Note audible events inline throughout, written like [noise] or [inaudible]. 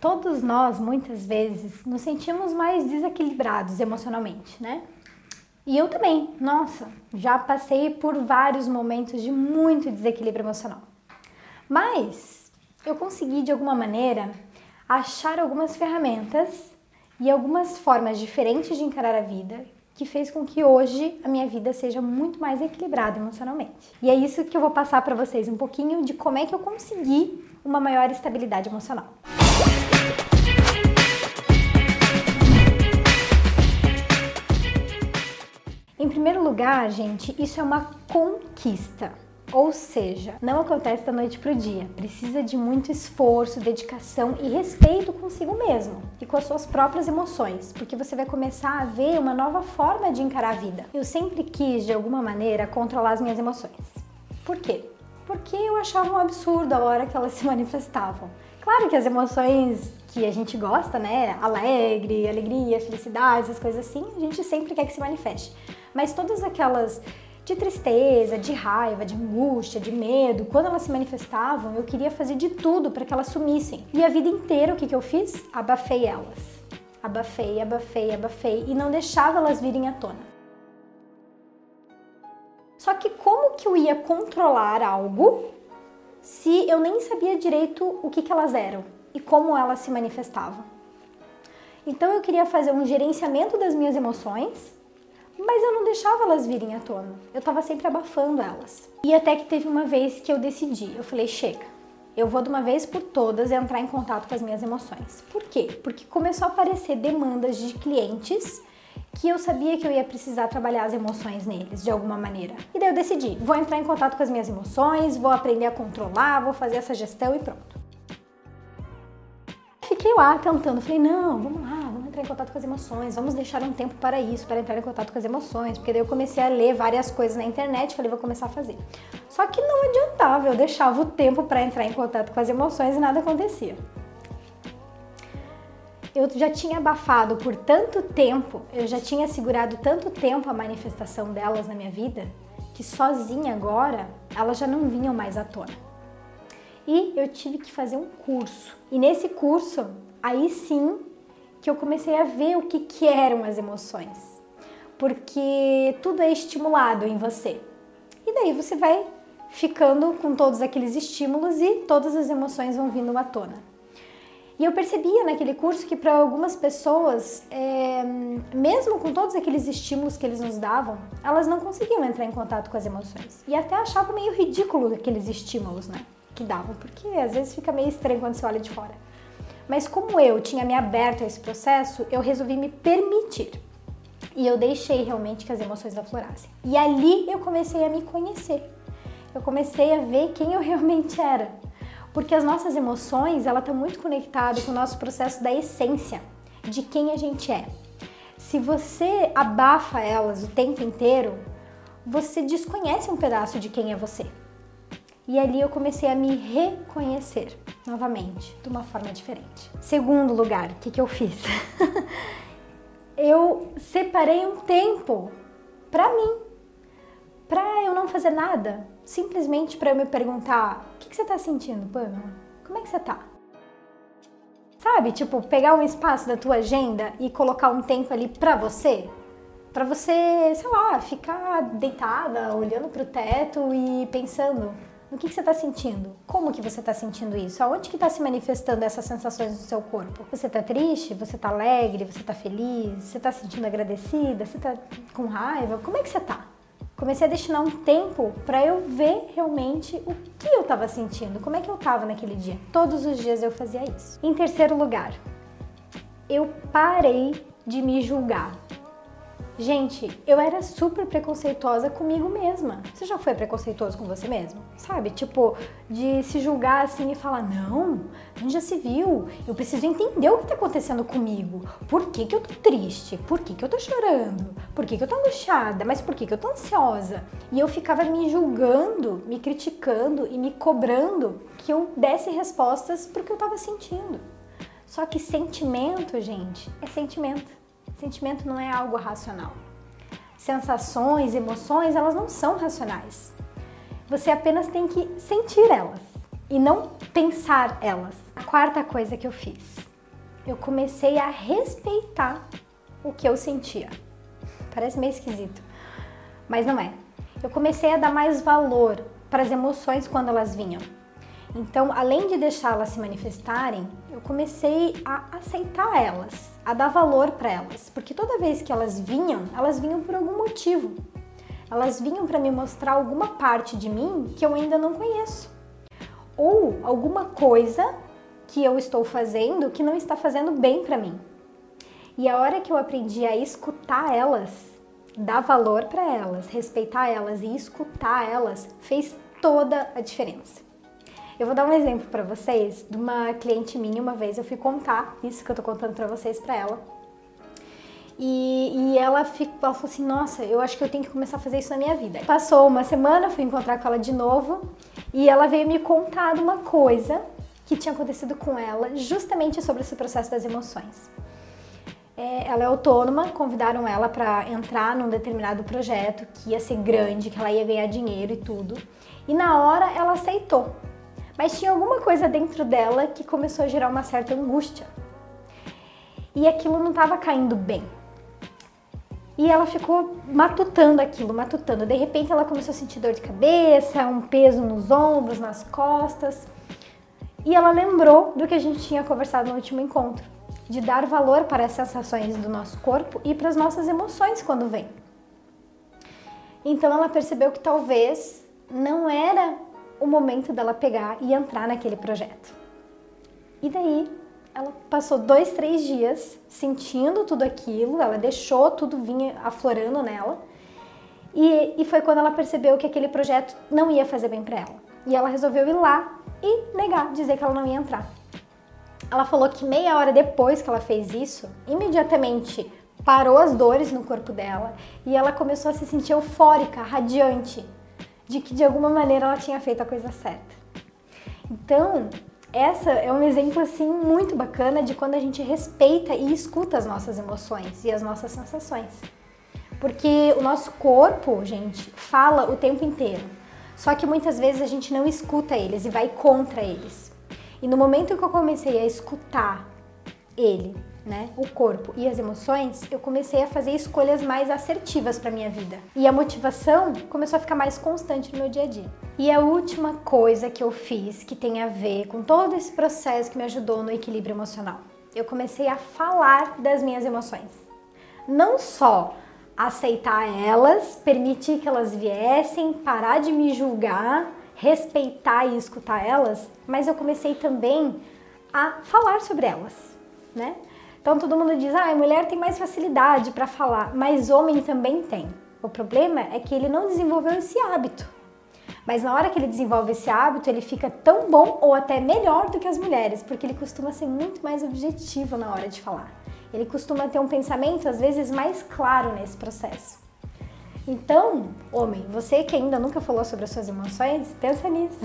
Todos nós, muitas vezes, nos sentimos mais desequilibrados emocionalmente, né? E eu também, nossa, já passei por vários momentos de muito desequilíbrio emocional. Mas eu consegui de alguma maneira achar algumas ferramentas e algumas formas diferentes de encarar a vida que fez com que hoje a minha vida seja muito mais equilibrada emocionalmente. E é isso que eu vou passar para vocês um pouquinho de como é que eu consegui uma maior estabilidade emocional. Em primeiro lugar, gente, isso é uma conquista. Ou seja, não acontece da noite para o dia. Precisa de muito esforço, dedicação e respeito consigo mesmo e com as suas próprias emoções, porque você vai começar a ver uma nova forma de encarar a vida. Eu sempre quis, de alguma maneira, controlar as minhas emoções. Por quê? Porque eu achava um absurdo a hora que elas [laughs] se manifestavam. Claro que as emoções que a gente gosta, né? Alegre, alegria, felicidade, essas coisas assim, a gente sempre quer que se manifeste. Mas todas aquelas de tristeza, de raiva, de angústia, de medo, quando elas se manifestavam, eu queria fazer de tudo para que elas sumissem. E a vida inteira, o que, que eu fiz? Abafei elas. Abafei, abafei, abafei e não deixava elas virem à tona. Só que como que eu ia controlar algo se eu nem sabia direito o que, que elas eram e como elas se manifestavam? Então eu queria fazer um gerenciamento das minhas emoções mas eu não deixava elas virem à tona. Eu estava sempre abafando elas. E até que teve uma vez que eu decidi, eu falei, chega. Eu vou de uma vez por todas entrar em contato com as minhas emoções. Por quê? Porque começou a aparecer demandas de clientes que eu sabia que eu ia precisar trabalhar as emoções neles de alguma maneira. E daí eu decidi, vou entrar em contato com as minhas emoções, vou aprender a controlar, vou fazer essa gestão e pronto. Fiquei lá tentando, falei, não, vamos lá, entrar em contato com as emoções, vamos deixar um tempo para isso, para entrar em contato com as emoções, porque daí eu comecei a ler várias coisas na internet, falei, vou começar a fazer. Só que não adiantava, eu deixava o tempo para entrar em contato com as emoções e nada acontecia. Eu já tinha abafado por tanto tempo, eu já tinha segurado tanto tempo a manifestação delas na minha vida, que sozinha agora elas já não vinham mais à tona. E eu tive que fazer um curso. E nesse curso, aí sim que eu comecei a ver o que, que eram as emoções. Porque tudo é estimulado em você. E daí você vai ficando com todos aqueles estímulos e todas as emoções vão vindo à tona. E eu percebia naquele curso que para algumas pessoas, é, mesmo com todos aqueles estímulos que eles nos davam, elas não conseguiam entrar em contato com as emoções. E até achavam meio ridículo aqueles estímulos, né? Que davam, porque às vezes fica meio estranho quando você olha de fora. Mas como eu tinha me aberto a esse processo, eu resolvi me permitir. E eu deixei realmente que as emoções aflorassem. E ali eu comecei a me conhecer. Eu comecei a ver quem eu [laughs] realmente era. Porque as nossas emoções, ela tá muito conectada com o nosso processo da essência, de quem a gente é. Se você abafa elas o tempo inteiro, você desconhece um pedaço de quem é você. E ali eu comecei a me reconhecer novamente, de uma forma diferente. Segundo lugar, o que, que eu fiz? [laughs] eu separei um tempo para mim, para eu não fazer nada, simplesmente para eu me perguntar: o que, que você tá sentindo, Pamela? Como é que você tá? Sabe, tipo, pegar um espaço da tua agenda e colocar um tempo ali para você, para você, sei lá, ficar deitada, olhando pro teto e pensando no que, que você está sentindo? Como que você está sentindo isso? Aonde que está se manifestando essas sensações no seu corpo? Você está triste? Você está alegre? Você está feliz? Você está se sentindo agradecida? Você está com raiva? Como é que você está? Comecei a destinar um tempo para eu ver realmente o que eu estava sentindo, como é que eu estava naquele dia. Todos os dias eu fazia isso. Em terceiro lugar, eu parei de me julgar. Gente, eu era super preconceituosa comigo mesma. Você já foi preconceituoso com você mesmo? Sabe? Tipo, de se julgar assim e falar: não, já se viu, eu preciso entender o que tá acontecendo comigo. Por que, que eu tô triste? Por que, que eu tô chorando? Por que, que eu tô angustiada? Mas por que, que eu tô ansiosa? E eu ficava me julgando, me criticando e me cobrando que eu desse respostas pro que eu tava sentindo. Só que sentimento, gente, é sentimento. Sentimento não é algo racional. Sensações, emoções, elas não são racionais. Você apenas tem que sentir elas e não pensar elas. A quarta coisa que eu fiz, eu comecei a respeitar o que eu sentia. Parece meio esquisito, mas não é. Eu comecei a dar mais valor para as emoções quando elas vinham. Então, além de deixá-las se manifestarem, eu comecei a aceitar elas, a dar valor para elas, porque toda vez que elas vinham, elas vinham por algum motivo. Elas vinham para me mostrar alguma parte de mim que eu ainda não conheço, ou alguma coisa que eu estou fazendo que não está fazendo bem para mim. E a hora que eu aprendi a escutar elas, dar valor para elas, respeitar elas e escutar elas, fez toda a diferença. Eu vou dar um exemplo para vocês de uma cliente minha uma vez. Eu fui contar isso que eu tô contando para vocês para ela. E, e ela, ela falou assim: Nossa, eu acho que eu tenho que começar a fazer isso na minha vida. Passou uma semana, fui encontrar com ela de novo e ela veio me contar de uma coisa que tinha acontecido com ela, justamente sobre esse processo das emoções. É, ela é autônoma, convidaram ela para entrar num determinado projeto que ia ser grande, que ela ia ganhar dinheiro e tudo. E na hora ela aceitou. Mas tinha alguma coisa dentro dela que começou a gerar uma certa angústia. E aquilo não estava caindo bem. E ela ficou matutando aquilo, matutando. De repente ela começou a sentir dor de cabeça, um peso nos ombros, nas costas. E ela lembrou do que a gente tinha conversado no último encontro, de dar valor para as sensações do nosso corpo e para as nossas emoções quando vem. Então ela percebeu que talvez não era o momento dela pegar e entrar naquele projeto. E daí ela passou dois, três dias sentindo tudo aquilo, ela deixou tudo vir aflorando nela. E, e foi quando ela percebeu que aquele projeto não ia fazer bem para ela. E ela resolveu ir lá e negar, dizer que ela não ia entrar. Ela falou que meia hora depois que ela fez isso, imediatamente parou as dores no corpo dela e ela começou a se sentir eufórica, radiante, de que de alguma maneira ela tinha feito a coisa certa. Então, essa é um exemplo assim muito bacana de quando a gente respeita e escuta as nossas emoções e as nossas sensações. Porque o nosso corpo, gente, fala o tempo inteiro. Só que muitas vezes a gente não escuta eles e vai contra eles. E no momento que eu comecei a escutar ele, né, o corpo e as emoções, eu comecei a fazer escolhas mais assertivas para minha vida. E a motivação começou a ficar mais constante no meu dia a dia. E a última coisa que eu fiz que tem a ver com todo esse processo que me ajudou no equilíbrio emocional, eu comecei a falar das minhas emoções. Não só aceitar elas, permitir que elas viessem, parar de me julgar, respeitar e escutar elas, mas eu comecei também a falar sobre elas, né? Então todo mundo diz: ah, a mulher tem mais facilidade para falar, mas homem também tem. O problema é que ele não desenvolveu esse hábito. Mas na hora que ele desenvolve esse hábito, ele fica tão bom ou até melhor do que as mulheres, porque ele costuma ser muito mais objetivo na hora de falar. Ele costuma ter um pensamento às vezes mais claro nesse processo. Então, homem, você que ainda nunca falou sobre as suas emoções, pensa nisso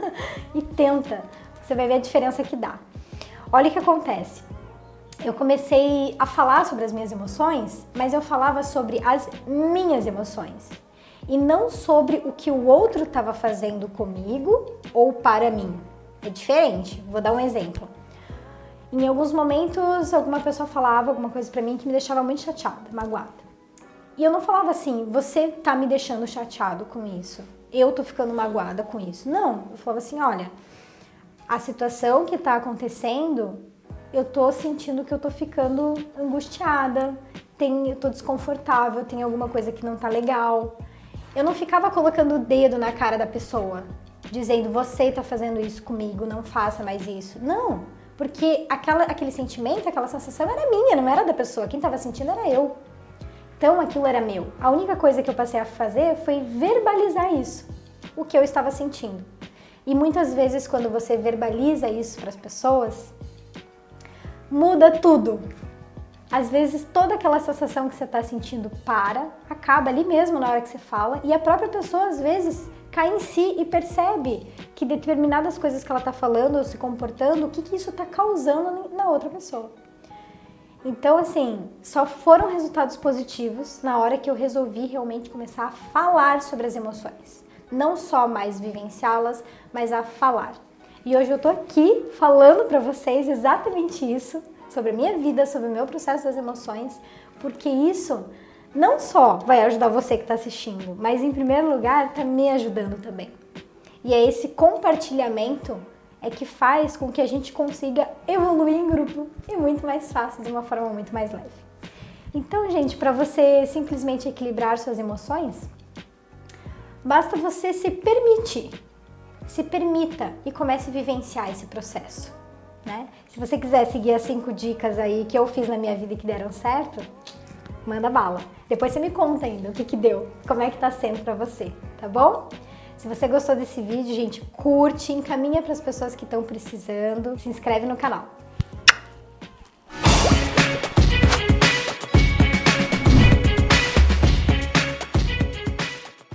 [laughs] e tenta. Você vai ver a diferença que dá. Olha o que acontece eu comecei a falar sobre as minhas emoções, mas eu falava sobre as minhas emoções e não sobre o que o outro estava fazendo comigo ou para mim. É diferente. Vou dar um exemplo. Em alguns momentos, alguma pessoa falava alguma coisa para mim que me deixava muito chateada, magoada. E eu não falava assim, você tá me deixando chateado com isso. Eu tô ficando magoada com isso. Não, eu falava assim, olha, a situação que tá acontecendo eu tô sentindo que eu tô ficando angustiada, tem, eu tô desconfortável, tem alguma coisa que não tá legal. Eu não ficava colocando o dedo na cara da pessoa, dizendo você tá fazendo isso comigo, não faça mais isso. Não, porque aquela, aquele sentimento, aquela sensação era minha, não era da pessoa. Quem tava sentindo era eu. Então aquilo era meu. A única coisa que eu passei a fazer foi verbalizar isso, o que eu estava sentindo. E muitas vezes quando você verbaliza isso para as pessoas, muda tudo. Às vezes toda aquela sensação que você está sentindo para, acaba ali mesmo na hora que você fala, e a própria pessoa às vezes cai em si e percebe que determinadas coisas que ela está falando ou se comportando, o que, que isso está causando na outra pessoa. Então, assim, só foram resultados positivos na hora que eu resolvi realmente começar a falar sobre as emoções. Não só mais vivenciá-las, mas a falar. E hoje eu tô aqui falando para vocês exatamente isso, sobre a minha vida, sobre o meu processo das emoções, porque isso não só vai ajudar você que está assistindo, mas em primeiro lugar está me ajudando também. E é esse compartilhamento é que faz com que a gente consiga evoluir em grupo e muito mais fácil, de uma forma muito mais leve. Então, gente, para você simplesmente equilibrar suas emoções, basta você se permitir. Se permita e comece a vivenciar esse processo. Né? Se você quiser seguir as cinco dicas aí que eu fiz na minha vida e que deram certo, manda bala. Depois você me conta ainda o que que deu, como é que tá sendo para você, tá bom? Se você gostou desse vídeo, gente, curte, encaminha para as pessoas que estão precisando, se inscreve no canal.